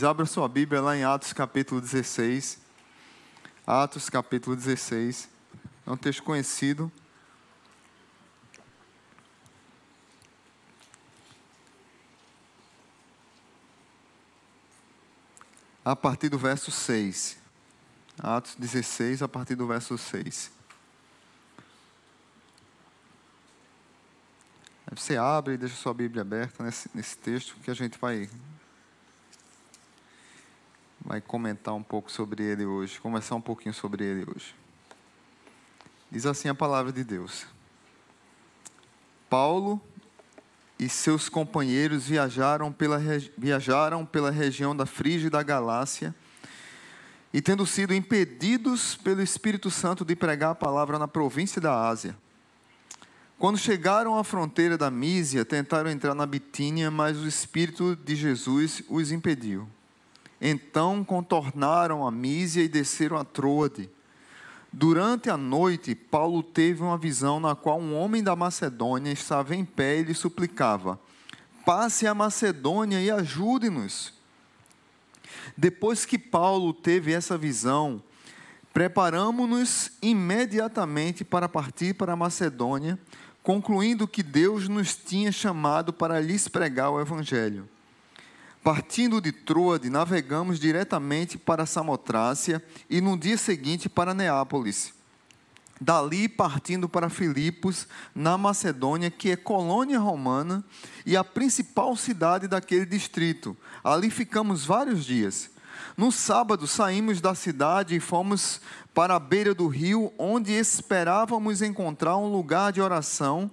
Abra sua Bíblia lá em Atos capítulo 16. Atos capítulo 16. É um texto conhecido. A partir do verso 6. Atos 16, a partir do verso 6. Você abre e deixa sua Bíblia aberta nesse, nesse texto que a gente vai vai comentar um pouco sobre ele hoje, conversar um pouquinho sobre ele hoje. Diz assim a palavra de Deus: Paulo e seus companheiros viajaram pela, viajaram pela região da Frígia e da Galácia, e tendo sido impedidos pelo Espírito Santo de pregar a palavra na província da Ásia. Quando chegaram à fronteira da Mísia, tentaram entrar na Bitínia, mas o Espírito de Jesus os impediu. Então contornaram a Mísia e desceram a Troade. Durante a noite, Paulo teve uma visão na qual um homem da Macedônia estava em pé e lhe suplicava: Passe a Macedônia e ajude-nos. Depois que Paulo teve essa visão, preparamos-nos imediatamente para partir para a Macedônia, concluindo que Deus nos tinha chamado para lhes pregar o Evangelho. Partindo de Troade, navegamos diretamente para Samotrácia e no dia seguinte para Neápolis. Dali partindo para Filipos, na Macedônia, que é colônia romana e a principal cidade daquele distrito. Ali ficamos vários dias. No sábado saímos da cidade e fomos para a beira do rio, onde esperávamos encontrar um lugar de oração.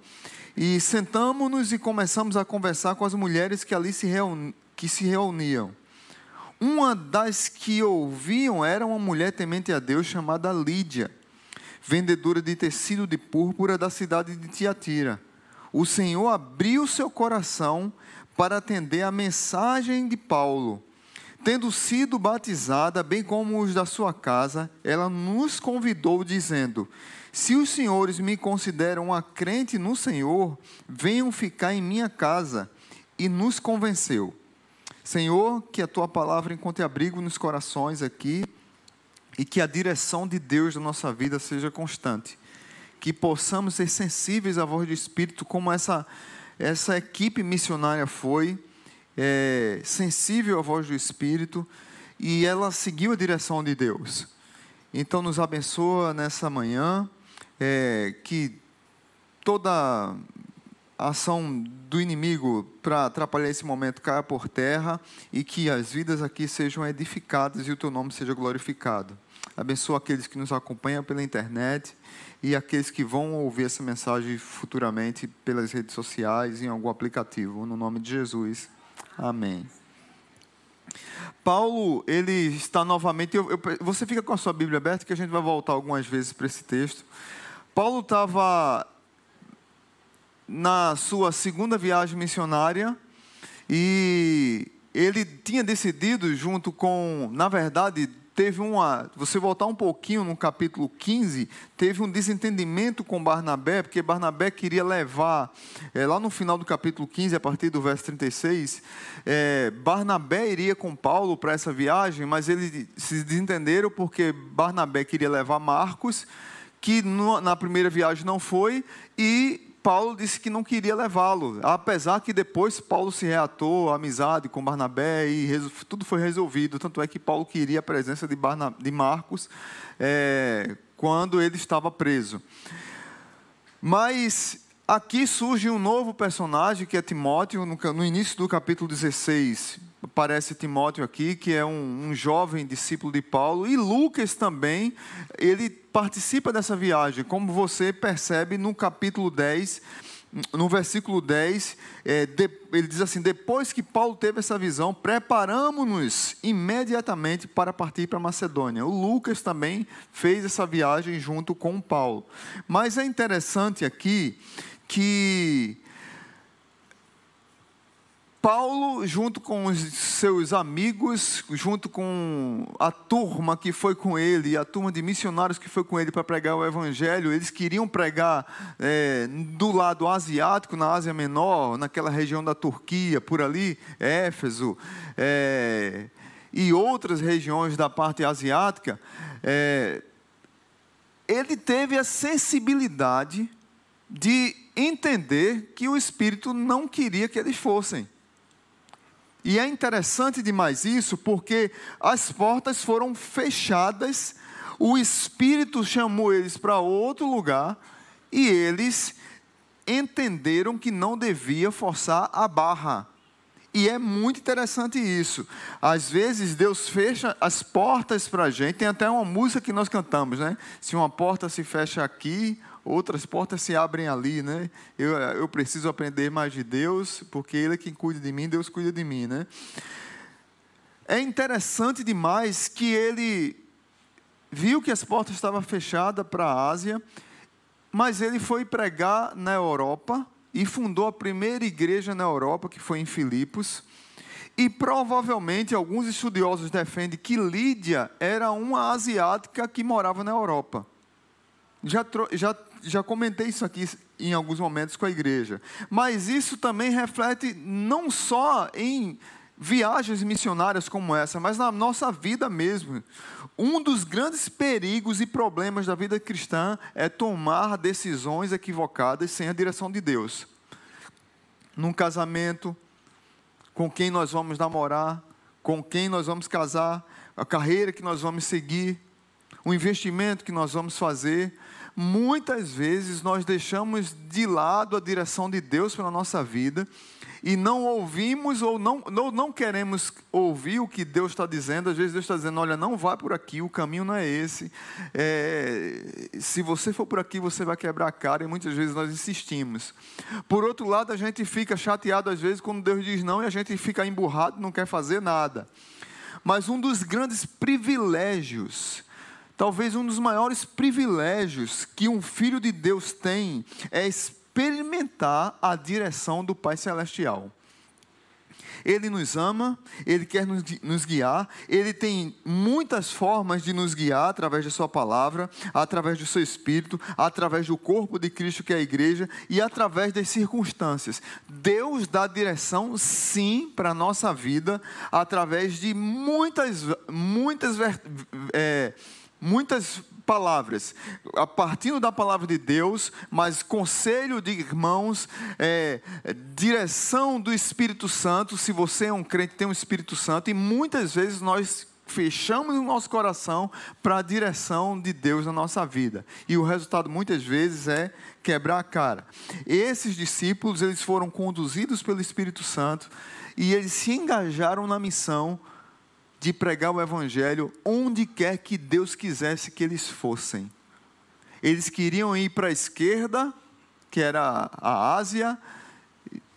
E sentamos-nos e começamos a conversar com as mulheres que ali se reuniam que se reuniam. Uma das que ouviam era uma mulher temente a Deus chamada Lídia, vendedora de tecido de púrpura da cidade de Tiatira. O Senhor abriu seu coração para atender a mensagem de Paulo. Tendo sido batizada, bem como os da sua casa, ela nos convidou, dizendo: Se os senhores me consideram uma crente no Senhor, venham ficar em minha casa. E nos convenceu. Senhor, que a tua palavra encontre abrigo nos corações aqui e que a direção de Deus na nossa vida seja constante. Que possamos ser sensíveis à voz do Espírito, como essa, essa equipe missionária foi, é, sensível à voz do Espírito, e ela seguiu a direção de Deus. Então, nos abençoa nessa manhã, é, que toda a ação do inimigo para atrapalhar esse momento caia por terra e que as vidas aqui sejam edificadas e o teu nome seja glorificado. Abençoa aqueles que nos acompanham pela internet e aqueles que vão ouvir essa mensagem futuramente pelas redes sociais, em algum aplicativo, no nome de Jesus. Amém. Paulo, ele está novamente. Eu, eu, você fica com a sua Bíblia aberta, que a gente vai voltar algumas vezes para esse texto. Paulo estava na sua segunda viagem missionária e ele tinha decidido, junto com, na verdade, teve uma. Você voltar um pouquinho no capítulo 15, teve um desentendimento com Barnabé, porque Barnabé queria levar, é, lá no final do capítulo 15, a partir do verso 36, é, Barnabé iria com Paulo para essa viagem, mas eles se desentenderam porque Barnabé queria levar Marcos, que no, na primeira viagem não foi, e Paulo disse que não queria levá-lo, apesar que depois Paulo se reatou à amizade com Barnabé e tudo foi resolvido. Tanto é que Paulo queria a presença de, de Marcos é, quando ele estava preso. Mas aqui surge um novo personagem que é Timóteo, no, no início do capítulo 16 aparece Timóteo aqui, que é um, um, jovem discípulo de Paulo, e Lucas também, ele participa dessa viagem, como você percebe no capítulo 10, no versículo 10, é, de, ele diz assim: Depois que Paulo teve essa visão, preparamos-nos imediatamente para partir para Macedônia. O Lucas também fez essa viagem junto com Paulo. Mas é interessante aqui que Paulo, junto com os seus amigos, junto com a turma que foi com ele, a turma de missionários que foi com ele para pregar o Evangelho, eles queriam pregar é, do lado asiático, na Ásia Menor, naquela região da Turquia, por ali, Éfeso. É, e outras regiões da parte asiática, é, ele teve a sensibilidade de entender que o Espírito não queria que eles fossem. E é interessante demais isso, porque as portas foram fechadas, o Espírito chamou eles para outro lugar e eles entenderam que não devia forçar a barra. E é muito interessante isso. Às vezes Deus fecha as portas para a gente. Tem até uma música que nós cantamos, né? Se uma porta se fecha aqui, outras portas se abrem ali, né? Eu, eu preciso aprender mais de Deus, porque Ele é quem cuida de mim, Deus cuida de mim, né? É interessante demais que ele viu que as portas estavam fechadas para a Ásia, mas ele foi pregar na Europa e fundou a primeira igreja na Europa, que foi em Filipos. E provavelmente alguns estudiosos defendem que Lídia era uma asiática que morava na Europa. Já, já, já comentei isso aqui em alguns momentos com a igreja. Mas isso também reflete não só em viagens missionárias como essa, mas na nossa vida mesmo. Um dos grandes perigos e problemas da vida cristã é tomar decisões equivocadas sem a direção de Deus. Num casamento, com quem nós vamos namorar, com quem nós vamos casar, a carreira que nós vamos seguir, o investimento que nós vamos fazer, muitas vezes nós deixamos de lado a direção de Deus para a nossa vida e não ouvimos ou não, não, não queremos ouvir o que Deus está dizendo. Às vezes Deus está dizendo: olha, não vá por aqui, o caminho não é esse. É, se você for por aqui, você vai quebrar a cara, e muitas vezes nós insistimos. Por outro lado, a gente fica chateado às vezes quando Deus diz não e a gente fica emburrado, não quer fazer nada. Mas um dos grandes privilégios talvez um dos maiores privilégios que um filho de Deus tem é experimentar a direção do Pai Celestial. Ele nos ama, Ele quer nos guiar, Ele tem muitas formas de nos guiar através da Sua palavra, através do Seu Espírito, através do corpo de Cristo que é a igreja e através das circunstâncias. Deus dá direção, sim, para a nossa vida, através de muitas, muitas. É, muitas palavras, a partir da palavra de Deus, mas conselho de irmãos, é, direção do Espírito Santo. Se você é um crente, tem um Espírito Santo, e muitas vezes nós fechamos o nosso coração para a direção de Deus na nossa vida. E o resultado muitas vezes é quebrar a cara. Esses discípulos, eles foram conduzidos pelo Espírito Santo e eles se engajaram na missão de pregar o Evangelho onde quer que Deus quisesse que eles fossem. Eles queriam ir para a esquerda, que era a Ásia,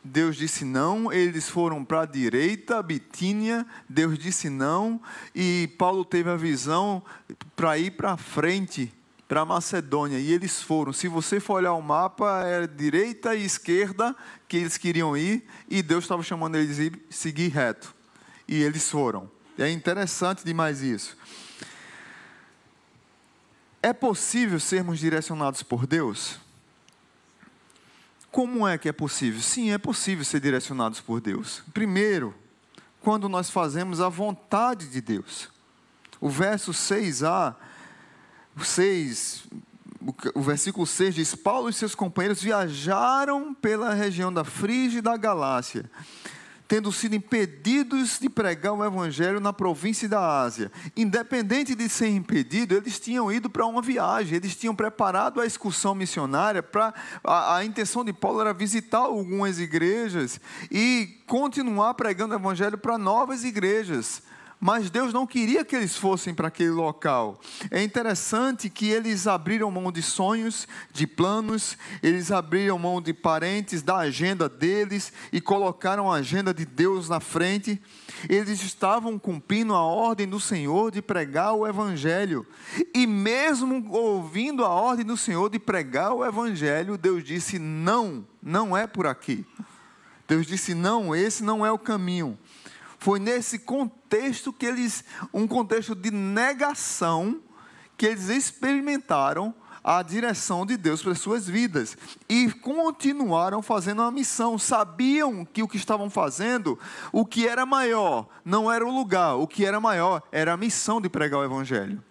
Deus disse não, eles foram para a direita, Bitínia, Deus disse não, e Paulo teve a visão para ir para frente, para Macedônia, e eles foram. Se você for olhar o mapa, é direita e esquerda que eles queriam ir, e Deus estava chamando eles a seguir reto. E eles foram. É interessante demais isso. É possível sermos direcionados por Deus? Como é que é possível? Sim, é possível ser direcionados por Deus. Primeiro, quando nós fazemos a vontade de Deus. O verso 6a, 6, o versículo 6 diz: Paulo e seus companheiros viajaram pela região da Frígia e da Galácia tendo sido impedidos de pregar o evangelho na província da Ásia. Independente de ser impedido, eles tinham ido para uma viagem, eles tinham preparado a excursão missionária para a, a intenção de Paulo era visitar algumas igrejas e continuar pregando o evangelho para novas igrejas mas Deus não queria que eles fossem para aquele local. É interessante que eles abriram mão de sonhos, de planos, eles abriram mão de parentes, da agenda deles e colocaram a agenda de Deus na frente. Eles estavam cumprindo a ordem do Senhor de pregar o Evangelho. E mesmo ouvindo a ordem do Senhor de pregar o Evangelho, Deus disse: não, não é por aqui. Deus disse: não, esse não é o caminho. Foi nesse contexto que eles, um contexto de negação, que eles experimentaram a direção de Deus para as suas vidas e continuaram fazendo a missão. Sabiam que o que estavam fazendo, o que era maior, não era o lugar, o que era maior era a missão de pregar o Evangelho,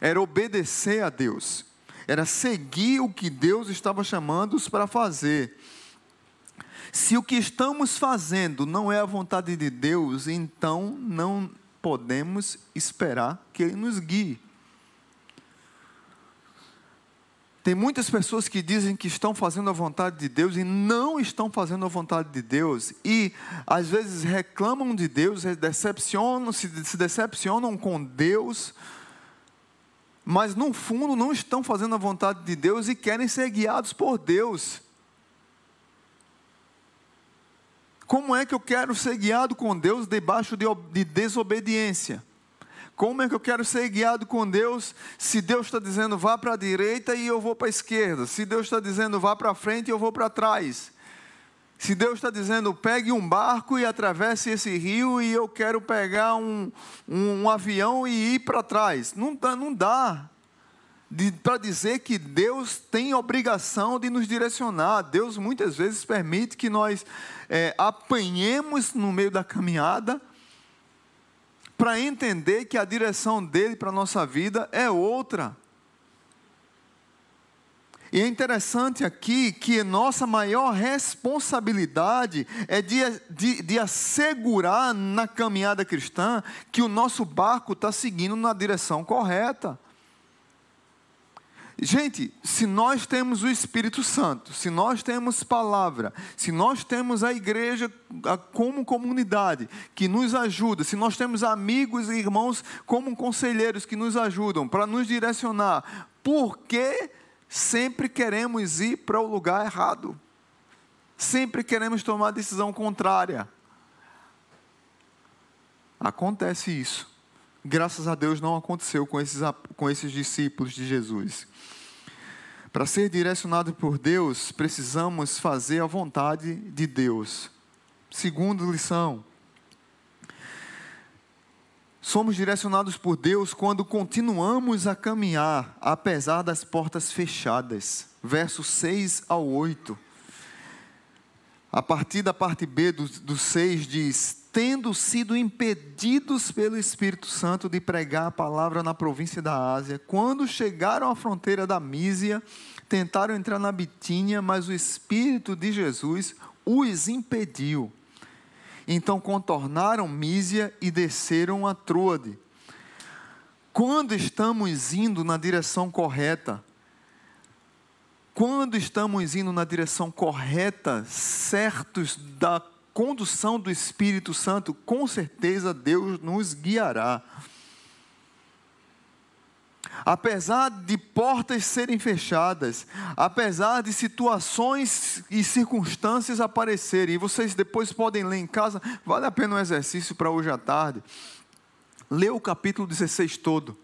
era obedecer a Deus, era seguir o que Deus estava chamando-os para fazer. Se o que estamos fazendo não é a vontade de Deus, então não podemos esperar que Ele nos guie. Tem muitas pessoas que dizem que estão fazendo a vontade de Deus e não estão fazendo a vontade de Deus, e às vezes reclamam de Deus, decepcionam, se, se decepcionam com Deus, mas no fundo não estão fazendo a vontade de Deus e querem ser guiados por Deus. Como é que eu quero ser guiado com Deus debaixo de, de desobediência? Como é que eu quero ser guiado com Deus se Deus está dizendo vá para a direita e eu vou para a esquerda? Se Deus está dizendo vá para frente e eu vou para trás? Se Deus está dizendo pegue um barco e atravesse esse rio e eu quero pegar um, um, um avião e ir para trás? Não dá, não dá para dizer que Deus tem obrigação de nos direcionar. Deus muitas vezes permite que nós é, apanhemos no meio da caminhada para entender que a direção dele para a nossa vida é outra. E é interessante aqui que nossa maior responsabilidade é de, de, de assegurar na caminhada cristã que o nosso barco está seguindo na direção correta. Gente, se nós temos o Espírito Santo, se nós temos palavra, se nós temos a igreja como comunidade que nos ajuda, se nós temos amigos e irmãos como conselheiros que nos ajudam para nos direcionar, por que sempre queremos ir para o lugar errado? Sempre queremos tomar decisão contrária. Acontece isso. Graças a Deus não aconteceu com esses, com esses discípulos de Jesus. Para ser direcionado por Deus, precisamos fazer a vontade de Deus. Segunda lição. Somos direcionados por Deus quando continuamos a caminhar, apesar das portas fechadas. Versos 6 ao 8. A partir da parte B do, do 6 diz: tendo sido impedidos pelo Espírito Santo de pregar a palavra na província da Ásia, quando chegaram à fronteira da Mísia, tentaram entrar na Bitínia, mas o Espírito de Jesus os impediu. Então contornaram Mísia e desceram a Troade. Quando estamos indo na direção correta, quando estamos indo na direção correta, certos da condução do Espírito Santo, com certeza Deus nos guiará. Apesar de portas serem fechadas, apesar de situações e circunstâncias aparecerem, vocês depois podem ler em casa, vale a pena um exercício para hoje à tarde. Lê o capítulo 16 todo,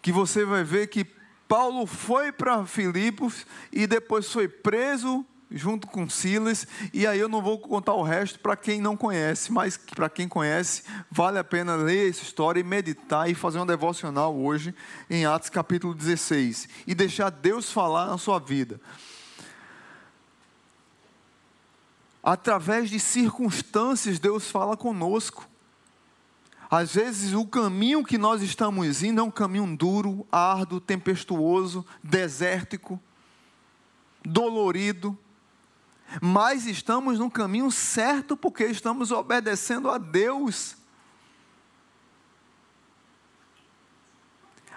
que você vai ver que Paulo foi para Filipos e depois foi preso junto com Silas, e aí eu não vou contar o resto para quem não conhece, mas para quem conhece, vale a pena ler essa história e meditar e fazer um devocional hoje em Atos capítulo 16 e deixar Deus falar na sua vida. Através de circunstâncias, Deus fala conosco. Às vezes, o caminho que nós estamos indo é um caminho duro, árduo, tempestuoso, desértico, dolorido mas estamos no caminho certo porque estamos obedecendo a Deus.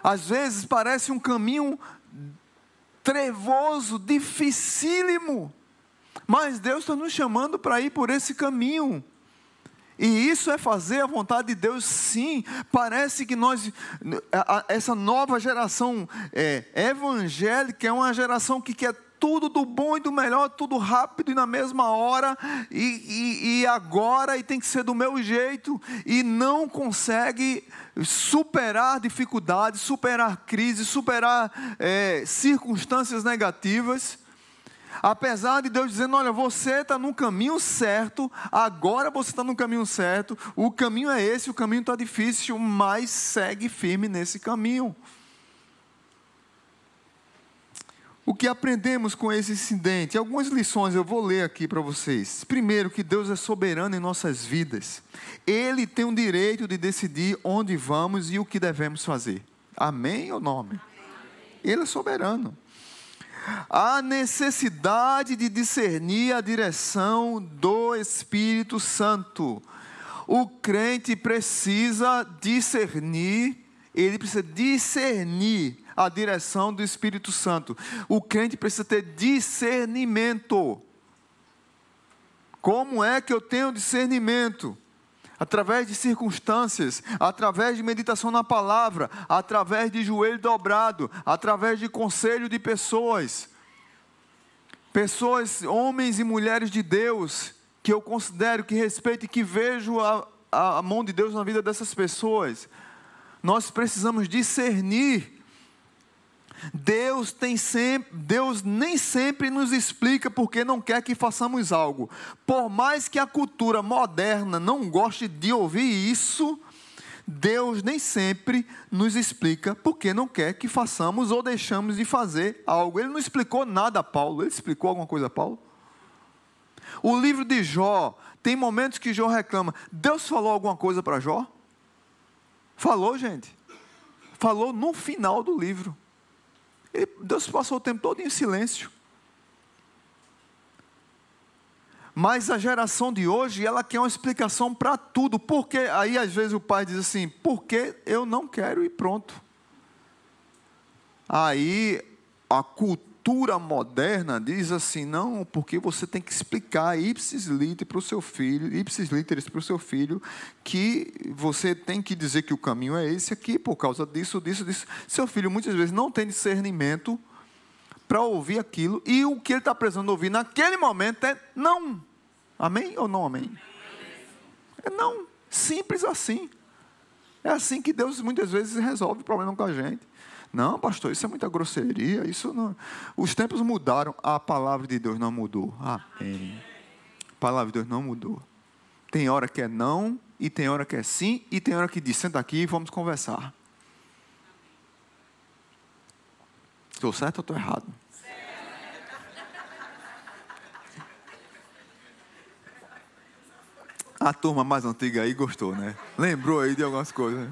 Às vezes parece um caminho trevoso, dificílimo, mas Deus está nos chamando para ir por esse caminho. E isso é fazer a vontade de Deus, sim. Parece que nós, essa nova geração é, evangélica, é uma geração que quer tudo do bom e do melhor, tudo rápido e na mesma hora, e, e, e agora, e tem que ser do meu jeito, e não consegue superar dificuldades, superar crises, superar é, circunstâncias negativas. Apesar de Deus dizendo: Olha, você está no caminho certo, agora você está no caminho certo, o caminho é esse, o caminho está difícil, mas segue firme nesse caminho. O que aprendemos com esse incidente? Algumas lições eu vou ler aqui para vocês. Primeiro, que Deus é soberano em nossas vidas. Ele tem o direito de decidir onde vamos e o que devemos fazer. Amém ou não? Amém? Ele é soberano. A necessidade de discernir a direção do Espírito Santo. O crente precisa discernir, ele precisa discernir a direção do Espírito Santo. O crente precisa ter discernimento. Como é que eu tenho discernimento? Através de circunstâncias, através de meditação na palavra, através de joelho dobrado, através de conselho de pessoas. Pessoas, homens e mulheres de Deus, que eu considero, que respeito e que vejo a, a mão de Deus na vida dessas pessoas. Nós precisamos discernir Deus tem sempre, Deus nem sempre nos explica porque não quer que façamos algo. Por mais que a cultura moderna não goste de ouvir isso, Deus nem sempre nos explica porque não quer que façamos ou deixamos de fazer algo. Ele não explicou nada a Paulo. Ele explicou alguma coisa a Paulo? O livro de Jó, tem momentos que Jó reclama. Deus falou alguma coisa para Jó? Falou, gente. Falou no final do livro. E Deus passou o tempo todo em silêncio. Mas a geração de hoje, ela quer uma explicação para tudo. Porque aí às vezes o pai diz assim: "Porque eu não quero ir pronto". Aí a cultura cultura moderna diz assim, não, porque você tem que explicar ipsis para o seu filho, ipsis literis para o seu filho, que você tem que dizer que o caminho é esse aqui, por causa disso, disso, disso. Seu filho muitas vezes não tem discernimento para ouvir aquilo, e o que ele está precisando ouvir naquele momento é não. Amém ou não amém? É não. Simples assim. É assim que Deus muitas vezes resolve o problema com a gente. Não, pastor, isso é muita grosseria. Isso não... Os tempos mudaram, a palavra de Deus não mudou. Amém. A palavra de Deus não mudou. Tem hora que é não, e tem hora que é sim, e tem hora que diz: senta aqui e vamos conversar. Estou certo ou estou errado? A turma mais antiga aí gostou, né? Lembrou aí de algumas coisas.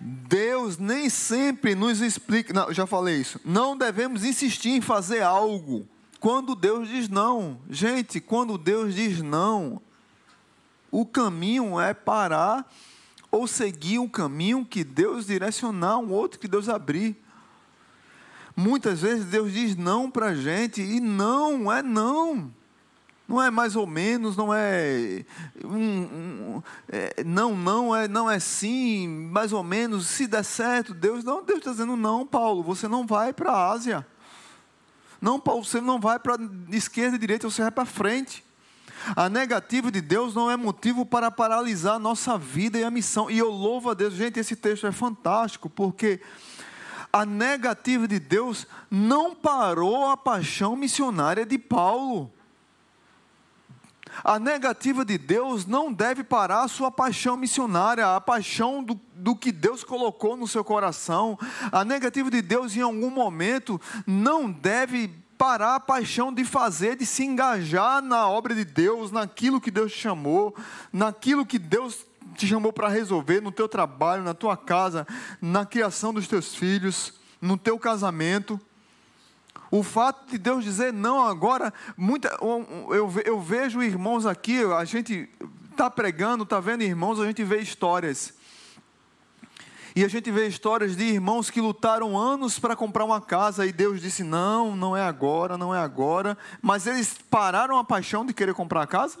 Deus nem sempre nos explica. Não, já falei isso. Não devemos insistir em fazer algo quando Deus diz não. Gente, quando Deus diz não, o caminho é parar ou seguir um caminho que Deus direcionar, um outro que Deus abrir. Muitas vezes Deus diz não para a gente e não é não. Não é mais ou menos, não é, um, um, é, não, não é, não é sim, mais ou menos. Se der certo, Deus não, Deus está dizendo não, Paulo. Você não vai para a Ásia. Não, Paulo, você não vai para esquerda e direita, você vai para frente. A negativa de Deus não é motivo para paralisar a nossa vida e a missão. E eu louvo a Deus, gente, esse texto é fantástico, porque a negativa de Deus não parou a paixão missionária de Paulo. A negativa de Deus não deve parar a sua paixão missionária, a paixão do, do que Deus colocou no seu coração. A negativa de Deus, em algum momento, não deve parar a paixão de fazer, de se engajar na obra de Deus, naquilo que Deus te chamou, naquilo que Deus te chamou para resolver no teu trabalho, na tua casa, na criação dos teus filhos, no teu casamento. O fato de Deus dizer não agora, muita, eu, eu vejo irmãos aqui, a gente está pregando, está vendo irmãos, a gente vê histórias. E a gente vê histórias de irmãos que lutaram anos para comprar uma casa e Deus disse: não, não é agora, não é agora. Mas eles pararam a paixão de querer comprar a casa?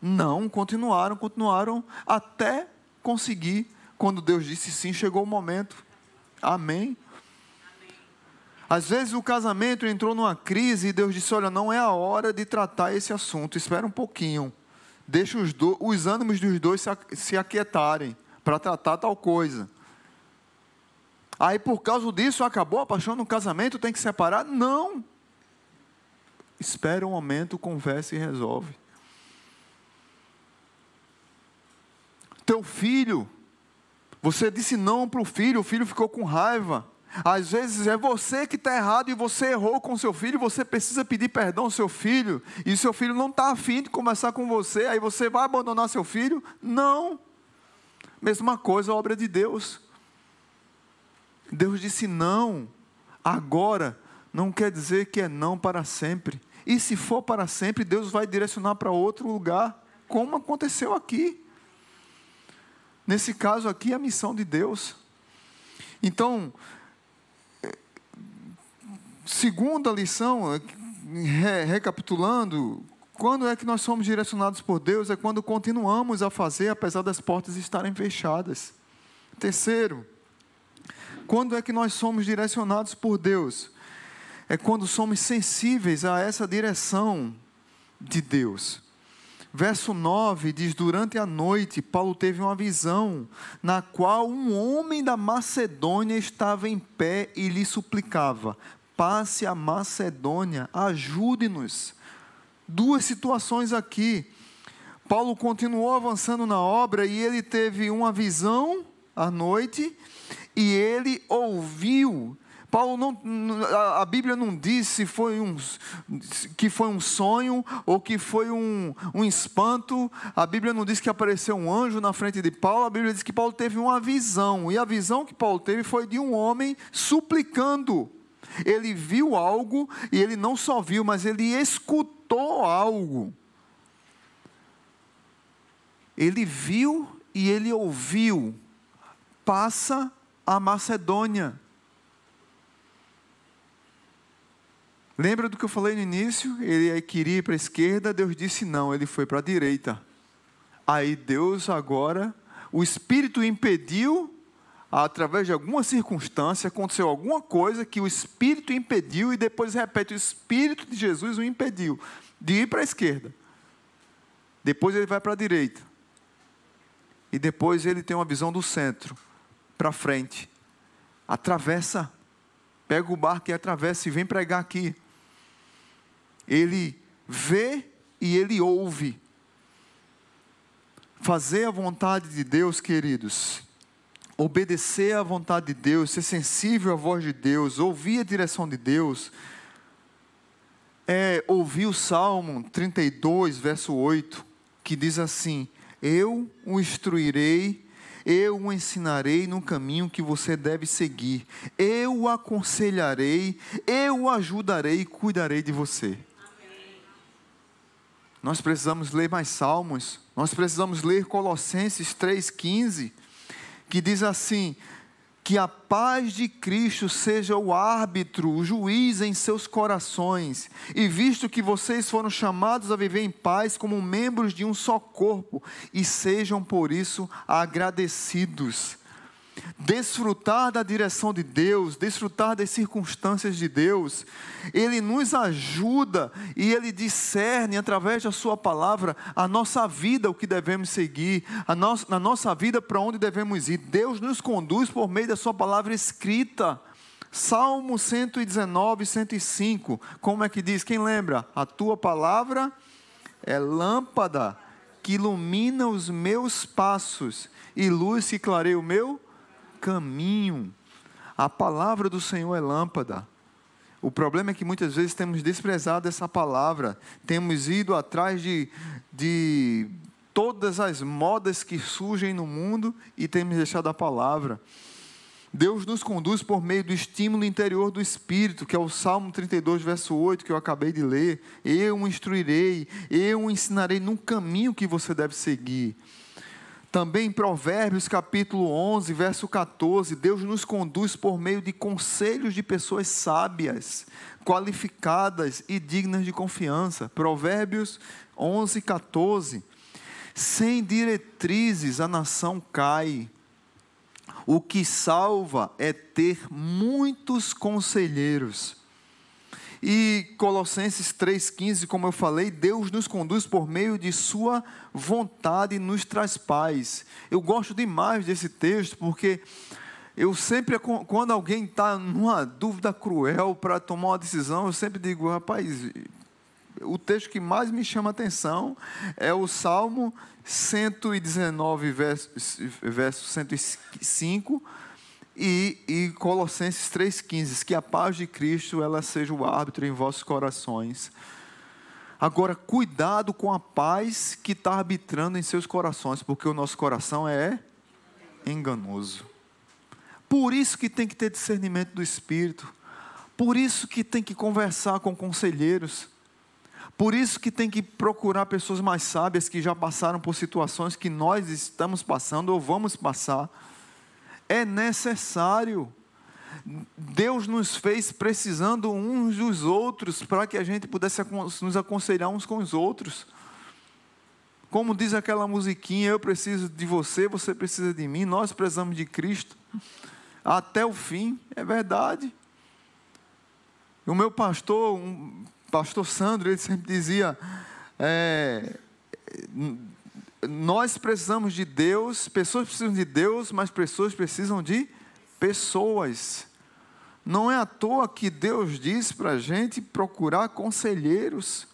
Não, continuaram, continuaram até conseguir. Quando Deus disse sim, chegou o momento. Amém. Às vezes o casamento entrou numa crise e Deus disse: Olha, não é a hora de tratar esse assunto, espera um pouquinho. Deixa os, do, os ânimos dos dois se, se aquietarem para tratar tal coisa. Aí por causa disso acabou a paixão no casamento, tem que separar? Não. Espera um momento, conversa e resolve. Teu filho Você disse não para o filho, o filho ficou com raiva. Às vezes é você que está errado e você errou com seu filho, você precisa pedir perdão ao seu filho, e seu filho não está afim de conversar com você, aí você vai abandonar seu filho? Não. Mesma coisa, obra de Deus. Deus disse não, agora, não quer dizer que é não para sempre. E se for para sempre, Deus vai direcionar para outro lugar, como aconteceu aqui. Nesse caso aqui, a missão de Deus. Então, segunda lição, recapitulando, quando é que nós somos direcionados por Deus? É quando continuamos a fazer, apesar das portas estarem fechadas. Terceiro, quando é que nós somos direcionados por Deus? É quando somos sensíveis a essa direção de Deus. Verso 9 diz: Durante a noite, Paulo teve uma visão, na qual um homem da Macedônia estava em pé e lhe suplicava: Passe a Macedônia, ajude-nos. Duas situações aqui. Paulo continuou avançando na obra e ele teve uma visão à noite e ele ouviu Paulo não, a Bíblia não diz se foi um, que foi um sonho ou que foi um, um espanto. A Bíblia não diz que apareceu um anjo na frente de Paulo. A Bíblia diz que Paulo teve uma visão. E a visão que Paulo teve foi de um homem suplicando. Ele viu algo e ele não só viu, mas ele escutou algo. Ele viu e ele ouviu. Passa a Macedônia. Lembra do que eu falei no início? Ele queria ir para a esquerda, Deus disse não, ele foi para a direita. Aí Deus agora, o Espírito impediu, através de alguma circunstância, aconteceu alguma coisa que o Espírito impediu, e depois repete: o Espírito de Jesus o impediu de ir para a esquerda. Depois ele vai para a direita. E depois ele tem uma visão do centro, para frente. Atravessa, pega o barco e atravessa e vem pregar aqui ele vê e ele ouve. Fazer a vontade de Deus, queridos, obedecer à vontade de Deus, ser sensível à voz de Deus, ouvir a direção de Deus, é ouvir o Salmo 32, verso 8, que diz assim: Eu o instruirei, eu o ensinarei no caminho que você deve seguir, eu o aconselharei, eu o ajudarei e cuidarei de você. Nós precisamos ler mais Salmos, nós precisamos ler Colossenses 3,15, que diz assim: que a paz de Cristo seja o árbitro, o juiz em seus corações, e visto que vocês foram chamados a viver em paz como membros de um só corpo, e sejam por isso agradecidos desfrutar da direção de Deus, desfrutar das circunstâncias de Deus, Ele nos ajuda e Ele discerne através da Sua palavra a nossa vida, o que devemos seguir, a nossa, na nossa vida para onde devemos ir. Deus nos conduz por meio da Sua palavra escrita. Salmo 119, 105, como é que diz? Quem lembra? A tua palavra é lâmpada que ilumina os meus passos e luz que clareia o meu caminho. A palavra do Senhor é lâmpada. O problema é que muitas vezes temos desprezado essa palavra, temos ido atrás de, de todas as modas que surgem no mundo e temos deixado a palavra. Deus nos conduz por meio do estímulo interior do Espírito, que é o Salmo 32, verso 8, que eu acabei de ler. Eu o instruirei, eu o ensinarei no caminho que você deve seguir. Também em Provérbios capítulo 11, verso 14, Deus nos conduz por meio de conselhos de pessoas sábias, qualificadas e dignas de confiança. Provérbios 11, 14. Sem diretrizes a nação cai. O que salva é ter muitos conselheiros. E Colossenses 3,15, como eu falei, Deus nos conduz por meio de Sua vontade e nos traz paz. Eu gosto demais desse texto, porque eu sempre, quando alguém está numa dúvida cruel para tomar uma decisão, eu sempre digo, rapaz, o texto que mais me chama a atenção é o Salmo 119, verso, verso 105 e, e Colossenses 3,15, que a paz de Cristo ela seja o árbitro em vossos corações. Agora, cuidado com a paz que está arbitrando em seus corações, porque o nosso coração é enganoso. Por isso que tem que ter discernimento do Espírito. Por isso que tem que conversar com conselheiros. Por isso que tem que procurar pessoas mais sábias que já passaram por situações que nós estamos passando ou vamos passar. É necessário. Deus nos fez precisando uns dos outros para que a gente pudesse nos aconselhar uns com os outros. Como diz aquela musiquinha, eu preciso de você, você precisa de mim, nós precisamos de Cristo. Até o fim, é verdade. O meu pastor, um pastor Sandro, ele sempre dizia: é, nós precisamos de Deus, pessoas precisam de Deus, mas pessoas precisam de pessoas. Não é à toa que Deus diz para a gente procurar conselheiros.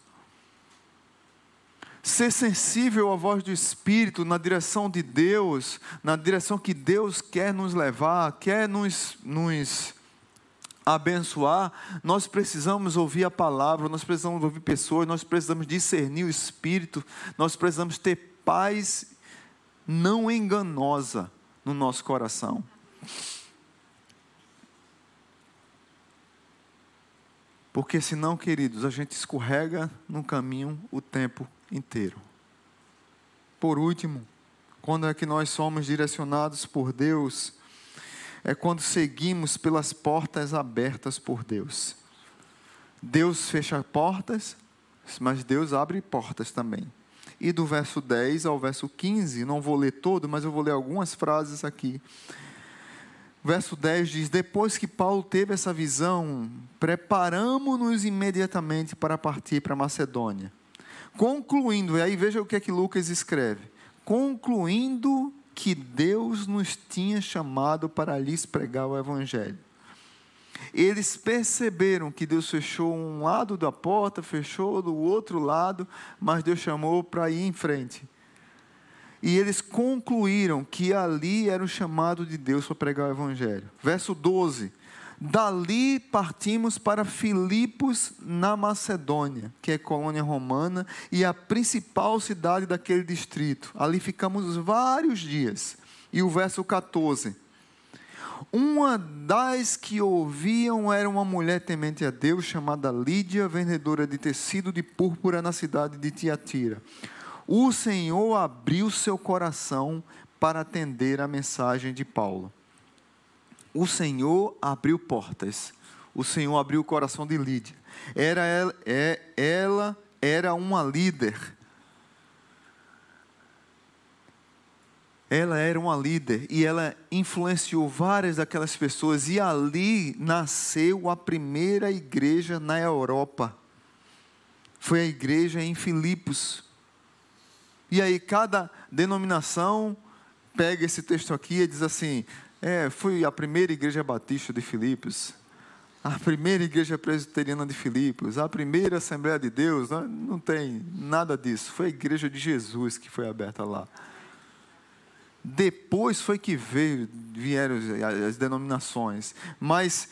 Ser sensível à voz do Espírito, na direção de Deus, na direção que Deus quer nos levar, quer nos, nos abençoar, nós precisamos ouvir a palavra, nós precisamos ouvir pessoas, nós precisamos discernir o espírito, nós precisamos ter paz não enganosa no nosso coração. Porque senão, queridos, a gente escorrega no caminho o tempo inteiro. Por último, quando é que nós somos direcionados por Deus é quando seguimos pelas portas abertas por Deus. Deus fecha portas, mas Deus abre portas também. E do verso 10 ao verso 15, não vou ler todo, mas eu vou ler algumas frases aqui. Verso 10 diz: Depois que Paulo teve essa visão, preparamos-nos imediatamente para partir para Macedônia. Concluindo, e aí veja o que é que Lucas escreve: concluindo que Deus nos tinha chamado para lhes pregar o Evangelho. Eles perceberam que Deus fechou um lado da porta, fechou do outro lado, mas Deus chamou para ir em frente. E eles concluíram que ali era o chamado de Deus para pregar o Evangelho. Verso 12 Dali partimos para Filipos, na Macedônia, que é colônia romana e a principal cidade daquele distrito. Ali ficamos vários dias. E o verso 14. Uma das que ouviam era uma mulher temente a Deus, chamada Lídia, vendedora de tecido de púrpura na cidade de Tiatira. O Senhor abriu seu coração para atender a mensagem de Paulo o Senhor abriu portas. O Senhor abriu o coração de Lídia. Era ela, é, ela era uma líder. Ela era uma líder e ela influenciou várias daquelas pessoas e ali nasceu a primeira igreja na Europa. Foi a igreja em Filipos. E aí cada denominação pega esse texto aqui e diz assim: é, fui a primeira igreja batista de Filipos, a primeira igreja presbiteriana de Filipos, a primeira Assembleia de Deus, não, não tem nada disso. Foi a igreja de Jesus que foi aberta lá. Depois foi que veio, vieram as denominações. Mas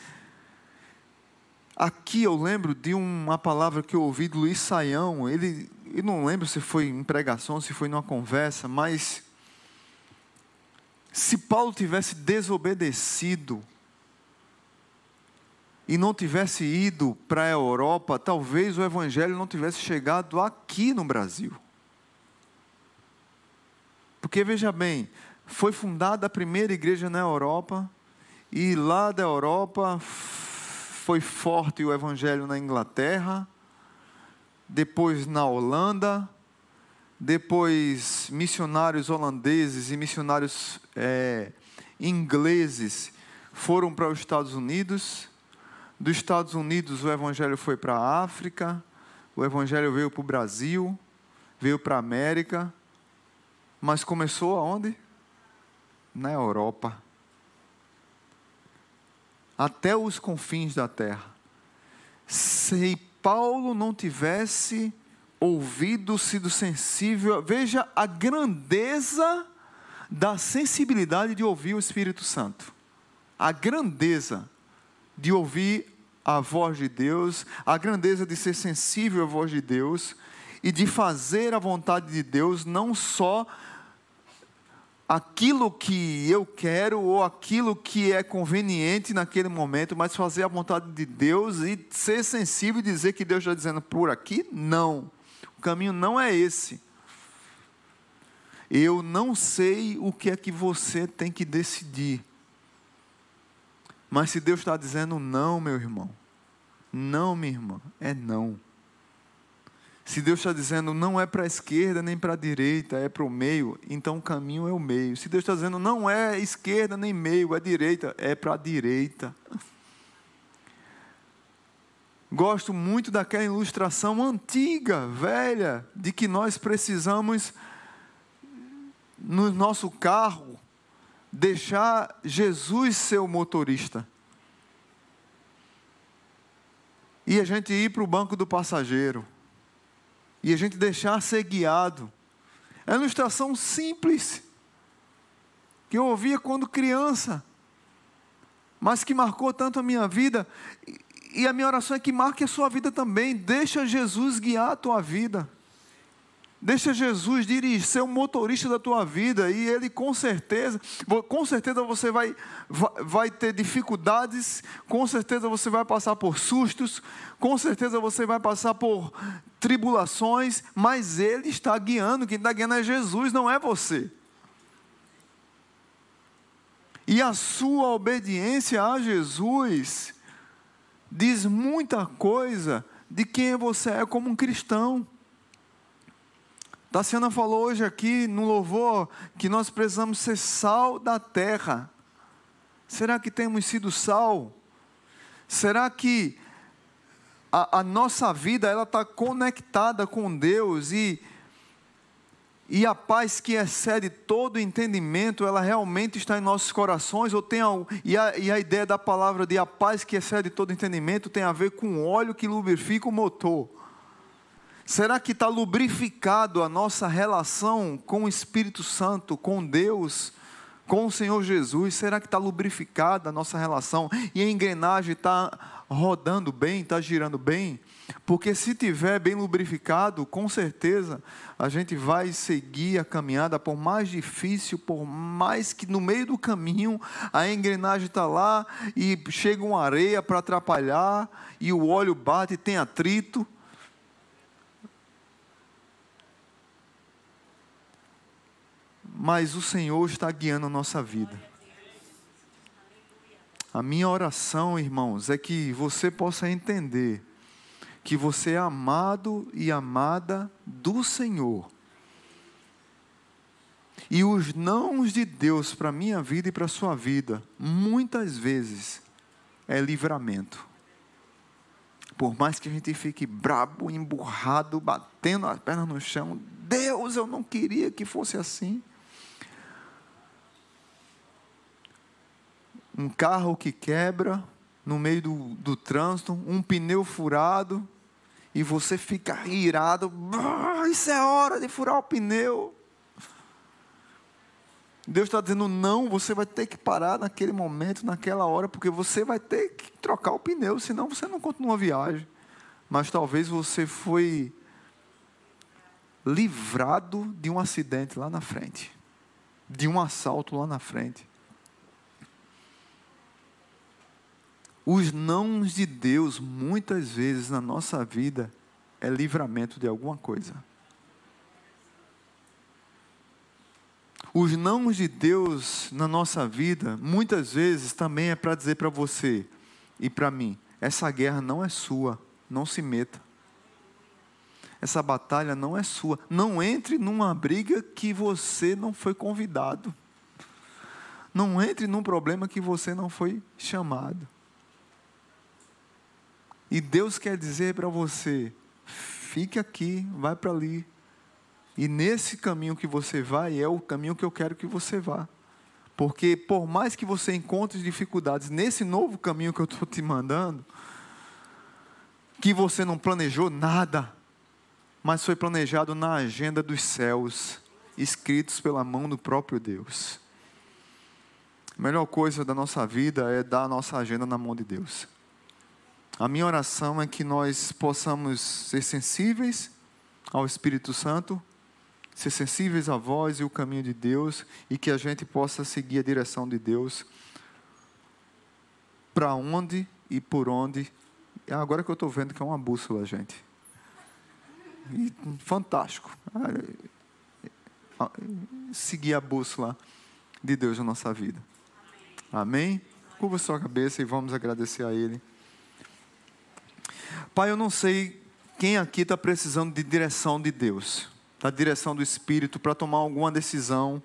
aqui eu lembro de uma palavra que eu ouvi do Luiz Saião. Ele, eu não lembro se foi em pregação, se foi numa conversa, mas se Paulo tivesse desobedecido e não tivesse ido para a Europa, talvez o evangelho não tivesse chegado aqui no Brasil. Porque veja bem, foi fundada a primeira igreja na Europa e lá da Europa foi forte o evangelho na Inglaterra, depois na Holanda, depois missionários holandeses e missionários é, ingleses foram para os Estados Unidos. Dos Estados Unidos o evangelho foi para a África, o evangelho veio para o Brasil, veio para a América, mas começou aonde? Na Europa. Até os confins da terra. Sei Paulo não tivesse ouvido, sido sensível, veja a grandeza da sensibilidade de ouvir o Espírito Santo. A grandeza de ouvir a voz de Deus, a grandeza de ser sensível à voz de Deus e de fazer a vontade de Deus, não só aquilo que eu quero ou aquilo que é conveniente naquele momento, mas fazer a vontade de Deus e ser sensível e dizer que Deus está dizendo por aqui, não. O caminho não é esse. Eu não sei o que é que você tem que decidir. Mas se Deus está dizendo não, meu irmão, não, minha irmã, é não. Se Deus está dizendo não é para a esquerda nem para a direita, é para o meio, então o caminho é o meio. Se Deus está dizendo não é esquerda nem meio, é direita, é para a direita. Gosto muito daquela ilustração antiga, velha, de que nós precisamos, no nosso carro, deixar Jesus ser o motorista. E a gente ir para o banco do passageiro e a gente deixar ser guiado. É uma ilustração simples, que eu ouvia quando criança, mas que marcou tanto a minha vida, e a minha oração é que marque a sua vida também. Deixa Jesus guiar a tua vida. Deixa Jesus dirigir, ser o motorista da tua vida e ele com certeza, com certeza você vai, vai ter dificuldades, com certeza você vai passar por sustos, com certeza você vai passar por tribulações, mas ele está guiando, quem está guiando é Jesus, não é você. E a sua obediência a Jesus diz muita coisa de quem você é como um cristão. Daciana falou hoje aqui no louvor que nós precisamos ser sal da terra. Será que temos sido sal? Será que a, a nossa vida ela está conectada com Deus e e a paz que excede todo entendimento, ela realmente está em nossos corações? Ou tem e, a, e a ideia da palavra de a paz que excede todo entendimento tem a ver com o óleo que lubrifica o motor? Será que está lubrificado a nossa relação com o Espírito Santo, com Deus, com o Senhor Jesus? Será que está lubrificada a nossa relação e a engrenagem está rodando bem, está girando bem? Porque se tiver bem lubrificado, com certeza a gente vai seguir a caminhada, por mais difícil, por mais que no meio do caminho a engrenagem está lá e chega uma areia para atrapalhar e o óleo bate e tem atrito. Mas o Senhor está guiando a nossa vida. A minha oração, irmãos, é que você possa entender que você é amado e amada do Senhor. E os nãos de Deus para a minha vida e para a sua vida, muitas vezes, é livramento. Por mais que a gente fique brabo, emburrado, batendo as pernas no chão, Deus, eu não queria que fosse assim. Um carro que quebra no meio do, do trânsito, um pneu furado, e você fica irado, isso é hora de furar o pneu. Deus está dizendo não, você vai ter que parar naquele momento, naquela hora, porque você vai ter que trocar o pneu, senão você não continua a viagem. Mas talvez você foi livrado de um acidente lá na frente, de um assalto lá na frente. Os nãos de Deus, muitas vezes na nossa vida, é livramento de alguma coisa. Os nãos de Deus na nossa vida, muitas vezes também é para dizer para você e para mim: essa guerra não é sua, não se meta. Essa batalha não é sua. Não entre numa briga que você não foi convidado. Não entre num problema que você não foi chamado. E Deus quer dizer para você: fique aqui, vai para ali. E nesse caminho que você vai, é o caminho que eu quero que você vá. Porque por mais que você encontre dificuldades nesse novo caminho que eu estou te mandando, que você não planejou nada, mas foi planejado na agenda dos céus, escritos pela mão do próprio Deus. A melhor coisa da nossa vida é dar a nossa agenda na mão de Deus. A minha oração é que nós possamos ser sensíveis ao Espírito Santo, ser sensíveis à voz e o caminho de Deus e que a gente possa seguir a direção de Deus para onde e por onde. Agora que eu estou vendo que é uma bússola, gente. E, fantástico. Seguir a bússola de Deus na nossa vida. Amém? Curva sua cabeça e vamos agradecer a Ele. Pai, eu não sei quem aqui está precisando de direção de Deus, da direção do Espírito para tomar alguma decisão,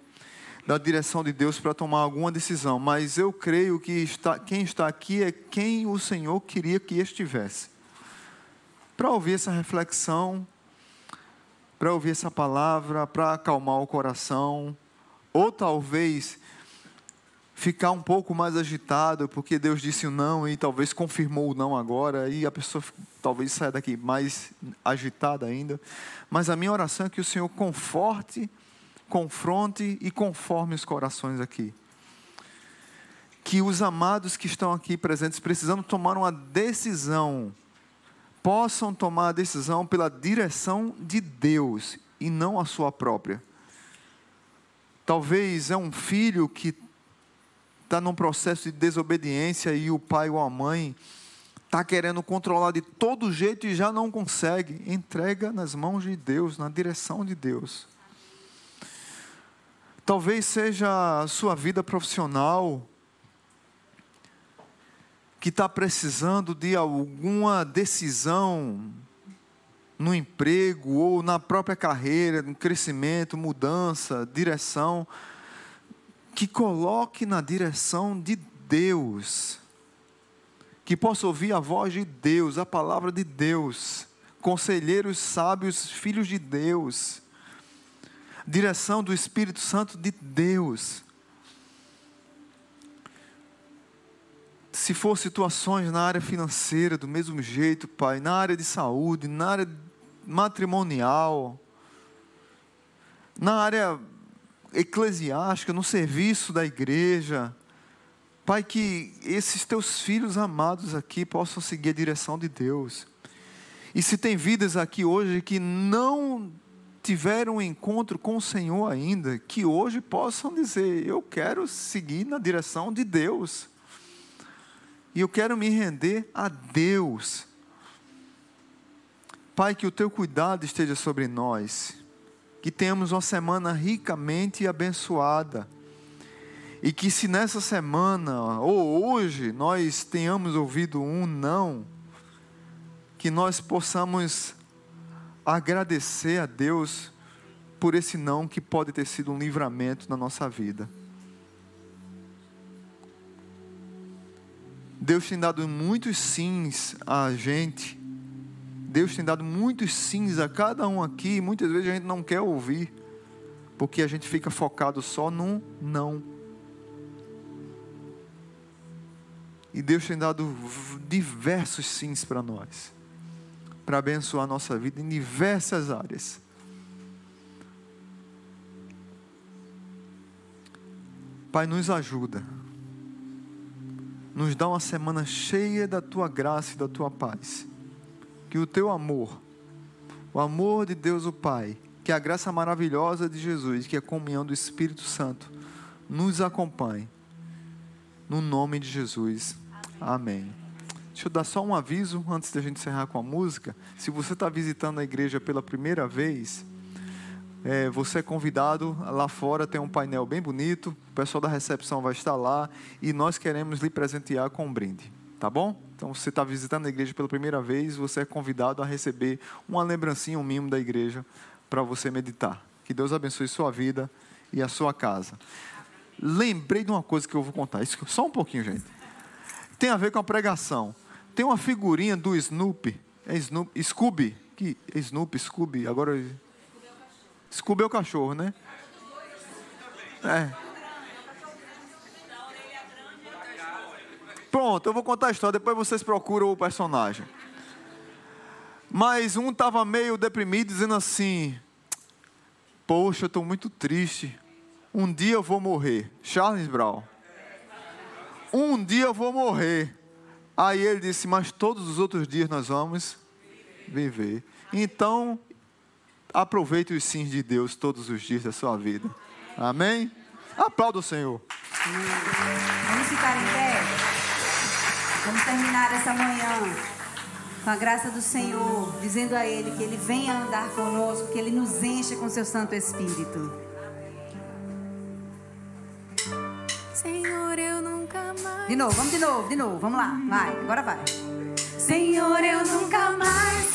da direção de Deus para tomar alguma decisão, mas eu creio que está, quem está aqui é quem o Senhor queria que estivesse. Para ouvir essa reflexão, para ouvir essa palavra, para acalmar o coração, ou talvez ficar um pouco mais agitado, porque Deus disse o não e talvez confirmou o não agora, e a pessoa talvez saia daqui mais agitada ainda. Mas a minha oração é que o Senhor conforte, confronte e conforme os corações aqui. Que os amados que estão aqui presentes, precisando tomar uma decisão, possam tomar a decisão pela direção de Deus e não a sua própria. Talvez é um filho que está num processo de desobediência e o pai ou a mãe está querendo controlar de todo jeito e já não consegue. Entrega nas mãos de Deus, na direção de Deus. Talvez seja a sua vida profissional que está precisando de alguma decisão no emprego ou na própria carreira, no crescimento, mudança, direção que coloque na direção de Deus, que possa ouvir a voz de Deus, a palavra de Deus, conselheiros sábios, filhos de Deus, direção do Espírito Santo de Deus. Se for situações na área financeira, do mesmo jeito, Pai, na área de saúde, na área matrimonial, na área eclesiástica, no serviço da igreja. Pai, que esses teus filhos amados aqui possam seguir a direção de Deus. E se tem vidas aqui hoje que não tiveram um encontro com o Senhor ainda, que hoje possam dizer: Eu quero seguir na direção de Deus. E eu quero me render a Deus. Pai, que o teu cuidado esteja sobre nós que tenhamos uma semana ricamente abençoada. E que se nessa semana ou hoje nós tenhamos ouvido um não, que nós possamos agradecer a Deus por esse não que pode ter sido um livramento na nossa vida. Deus tem dado muitos sims a gente Deus tem dado muitos sims a cada um aqui, muitas vezes a gente não quer ouvir, porque a gente fica focado só num não. E Deus tem dado diversos sims para nós, para abençoar a nossa vida em diversas áreas. Pai, nos ajuda, nos dá uma semana cheia da tua graça e da tua paz que o teu amor, o amor de Deus o Pai, que a graça maravilhosa de Jesus, que é a comunhão do Espírito Santo, nos acompanhe. No nome de Jesus. Amém. Deixa eu dar só um aviso antes da gente encerrar com a música. Se você está visitando a igreja pela primeira vez, é, você é convidado. Lá fora tem um painel bem bonito. O pessoal da recepção vai estar lá e nós queremos lhe presentear com um brinde. Tá bom? Então, você está visitando a igreja pela primeira vez, você é convidado a receber uma lembrancinha, um mimo da igreja para você meditar. Que Deus abençoe sua vida e a sua casa. Lembrei de uma coisa que eu vou contar, isso, só um pouquinho, gente. Tem a ver com a pregação. Tem uma figurinha do Snoopy, é Snoopy, Scooby, que Snoopy, Scooby, agora Scooby é o cachorro, né? É. Pronto, eu vou contar a história, depois vocês procuram o personagem. Mas um estava meio deprimido, dizendo assim: Poxa, eu estou muito triste. Um dia eu vou morrer. Charles Brown. Um dia eu vou morrer. Aí ele disse: Mas todos os outros dias nós vamos viver. Então, aproveite os sims de Deus todos os dias da sua vida. Amém? Aplauda o Senhor. Vamos ficar em pé. Vamos terminar essa manhã com a graça do Senhor, dizendo a Ele que Ele venha andar conosco, que Ele nos encha com seu Santo Espírito. Senhor, eu nunca mais. De novo, vamos de novo, de novo, vamos lá, vai, agora vai. Senhor, eu nunca mais